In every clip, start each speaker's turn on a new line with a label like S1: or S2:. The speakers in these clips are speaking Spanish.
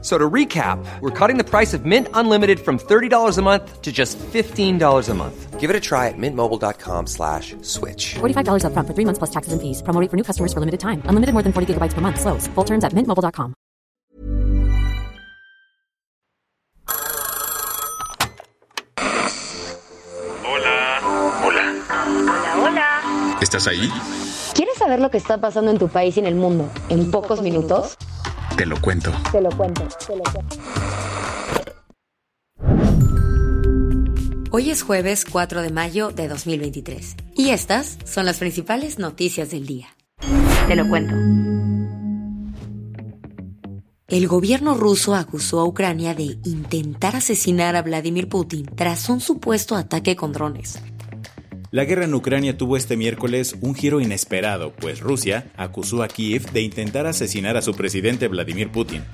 S1: So to recap, we're cutting the price of Mint Unlimited from $30 a month to just $15 a month.
S2: Give it a try at mintmobile.com slash switch.
S3: $45 up front for three months plus taxes and fees. Promo rate for new customers for limited time. Unlimited more than 40 gigabytes per month. Slows. Full terms at mintmobile.com.
S4: Hola.
S5: Hola.
S6: Hola, hola.
S5: ¿Estás ahí?
S6: ¿Quieres saber lo que está pasando en tu país y en el mundo en pocos minutos?
S5: Te lo cuento.
S6: Te lo cuento, te lo cuento.
S7: Hoy es jueves 4 de mayo de 2023 y estas son las principales noticias del día. Te lo cuento. El gobierno ruso acusó a Ucrania de intentar asesinar a Vladimir Putin tras un supuesto ataque con drones.
S8: La guerra en Ucrania tuvo este miércoles un giro inesperado, pues Rusia acusó a Kiev de intentar asesinar a su presidente Vladimir Putin.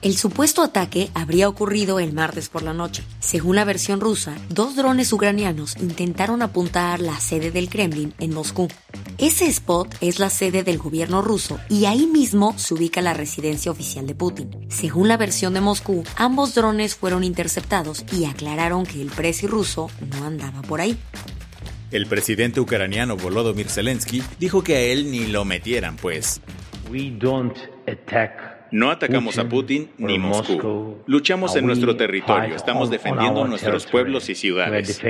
S7: El supuesto ataque habría ocurrido el martes por la noche. Según la versión rusa, dos drones ucranianos intentaron apuntar la sede del Kremlin en Moscú. Ese spot es la sede del gobierno ruso y ahí mismo se ubica la residencia oficial de Putin. Según la versión de Moscú, ambos drones fueron interceptados y aclararon que el presi ruso no andaba por ahí.
S8: El presidente ucraniano Volodymyr Zelensky dijo que a él ni lo metieran, pues no atacamos a Putin ni Moscú. Luchamos en nuestro territorio, estamos defendiendo nuestros pueblos y ciudades.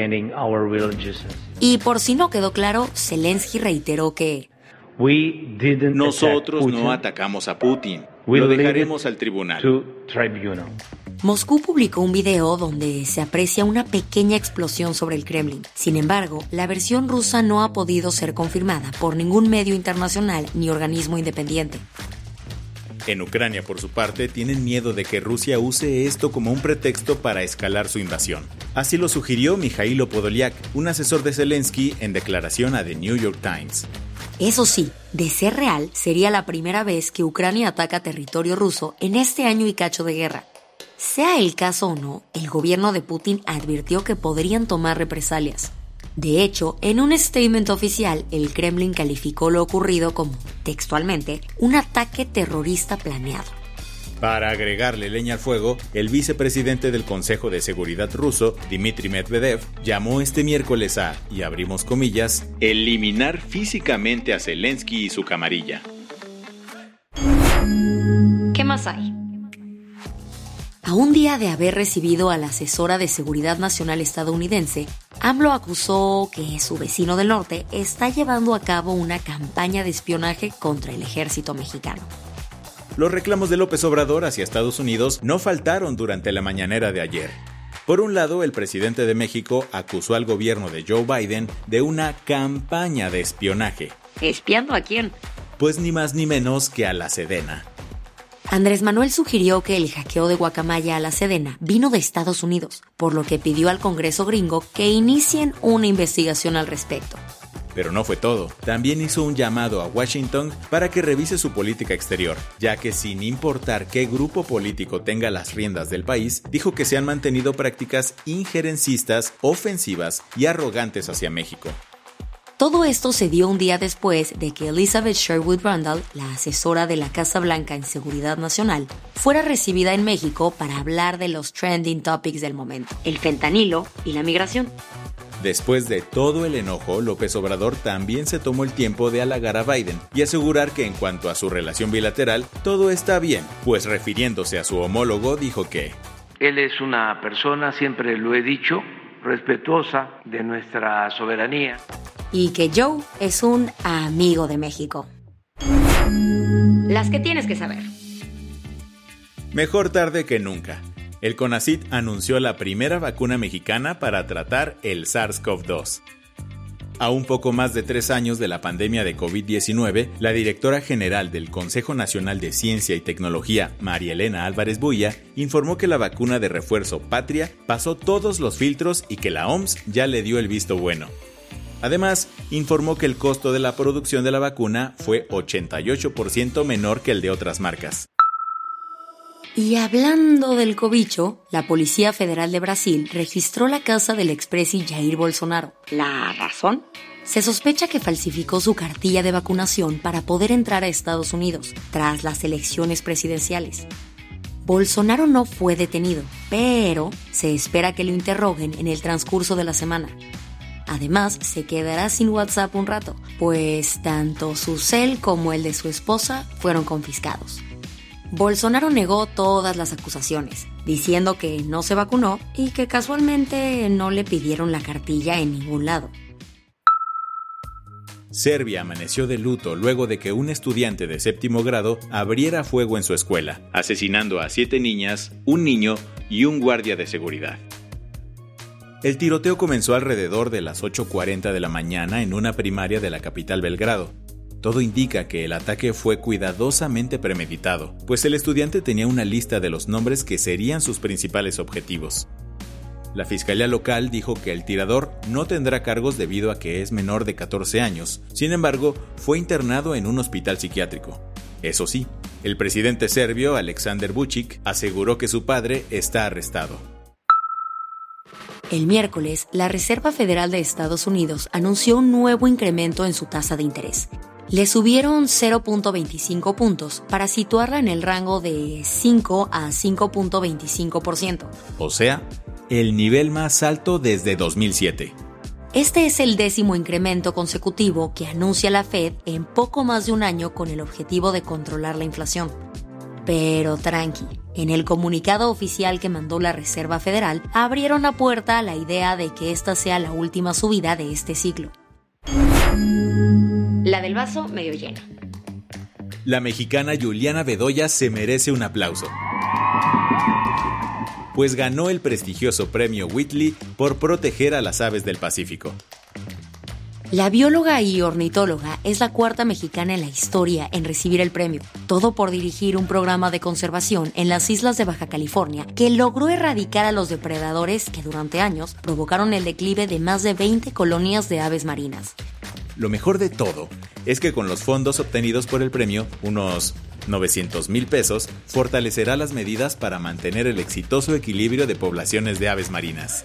S7: Y por si no quedó claro, Zelensky reiteró que
S8: Nosotros no atacamos a Putin. Lo dejaremos al tribunal.
S7: Moscú publicó un video donde se aprecia una pequeña explosión sobre el Kremlin. Sin embargo, la versión rusa no ha podido ser confirmada por ningún medio internacional ni organismo independiente.
S8: En Ucrania, por su parte, tienen miedo de que Rusia use esto como un pretexto para escalar su invasión. Así lo sugirió Mijailo Podolyak, un asesor de Zelensky, en declaración a The New York Times.
S7: Eso sí, de ser real, sería la primera vez que Ucrania ataca territorio ruso en este año y cacho de guerra. Sea el caso o no, el gobierno de Putin advirtió que podrían tomar represalias. De hecho, en un statement oficial, el Kremlin calificó lo ocurrido como, textualmente, un ataque terrorista planeado.
S8: Para agregarle leña al fuego, el vicepresidente del Consejo de Seguridad ruso, Dmitry Medvedev, llamó este miércoles a, y abrimos comillas, eliminar físicamente a Zelensky y su camarilla.
S7: ¿Qué más hay? A un día de haber recibido a la asesora de Seguridad Nacional estadounidense, AMLO acusó que su vecino del norte está llevando a cabo una campaña de espionaje contra el ejército mexicano.
S8: Los reclamos de López Obrador hacia Estados Unidos no faltaron durante la mañanera de ayer. Por un lado, el presidente de México acusó al gobierno de Joe Biden de una campaña de espionaje.
S7: ¿Espiando a quién?
S8: Pues ni más ni menos que a la Sedena.
S7: Andrés Manuel sugirió que el hackeo de Guacamaya a la Sedena vino de Estados Unidos, por lo que pidió al Congreso gringo que inicien una investigación al respecto.
S8: Pero no fue todo. También hizo un llamado a Washington para que revise su política exterior, ya que sin importar qué grupo político tenga las riendas del país, dijo que se han mantenido prácticas injerencistas, ofensivas y arrogantes hacia México.
S7: Todo esto se dio un día después de que Elizabeth Sherwood Randall, la asesora de la Casa Blanca en Seguridad Nacional, fuera recibida en México para hablar de los trending topics del momento, el fentanilo y la migración.
S8: Después de todo el enojo, López Obrador también se tomó el tiempo de halagar a Biden y asegurar que en cuanto a su relación bilateral, todo está bien, pues refiriéndose a su homólogo dijo que
S9: Él es una persona, siempre lo he dicho, respetuosa de nuestra soberanía.
S7: Y que Joe es un amigo de México. Las que tienes que saber.
S8: Mejor tarde que nunca. El CONACIT anunció la primera vacuna mexicana para tratar el SARS-CoV-2. A un poco más de tres años de la pandemia de COVID-19, la directora general del Consejo Nacional de Ciencia y Tecnología, María Elena Álvarez Buya, informó que la vacuna de refuerzo Patria pasó todos los filtros y que la OMS ya le dio el visto bueno. Además, informó que el costo de la producción de la vacuna fue 88% menor que el de otras marcas.
S7: Y hablando del cobicho, la Policía Federal de Brasil registró la casa del expresi Jair Bolsonaro. ¿La razón? Se sospecha que falsificó su cartilla de vacunación para poder entrar a Estados Unidos tras las elecciones presidenciales. Bolsonaro no fue detenido, pero se espera que lo interroguen en el transcurso de la semana. Además, se quedará sin WhatsApp un rato, pues tanto su cel como el de su esposa fueron confiscados. Bolsonaro negó todas las acusaciones, diciendo que no se vacunó y que casualmente no le pidieron la cartilla en ningún lado.
S8: Serbia amaneció de luto luego de que un estudiante de séptimo grado abriera fuego en su escuela, asesinando a siete niñas, un niño y un guardia de seguridad. El tiroteo comenzó alrededor de las 8.40 de la mañana en una primaria de la capital Belgrado. Todo indica que el ataque fue cuidadosamente premeditado, pues el estudiante tenía una lista de los nombres que serían sus principales objetivos. La fiscalía local dijo que el tirador no tendrá cargos debido a que es menor de 14 años, sin embargo, fue internado en un hospital psiquiátrico. Eso sí, el presidente serbio Aleksandar Vučić aseguró que su padre está arrestado.
S7: El miércoles, la Reserva Federal de Estados Unidos anunció un nuevo incremento en su tasa de interés, le subieron 0.25 puntos para situarla en el rango de 5 a 5.25%.
S8: O sea, el nivel más alto desde 2007.
S7: Este es el décimo incremento consecutivo que anuncia la Fed en poco más de un año con el objetivo de controlar la inflación. Pero tranqui, en el comunicado oficial que mandó la Reserva Federal, abrieron la puerta a la idea de que esta sea la última subida de este ciclo.
S6: La del vaso medio lleno.
S8: La mexicana Juliana Bedoya se merece un aplauso. Pues ganó el prestigioso premio Whitley por proteger a las aves del Pacífico.
S7: La bióloga y ornitóloga es la cuarta mexicana en la historia en recibir el premio, todo por dirigir un programa de conservación en las islas de Baja California que logró erradicar a los depredadores que durante años provocaron el declive de más de 20 colonias de aves marinas.
S8: Lo mejor de todo es que con los fondos obtenidos por el premio, unos 900 mil pesos, fortalecerá las medidas para mantener el exitoso equilibrio de poblaciones de aves marinas.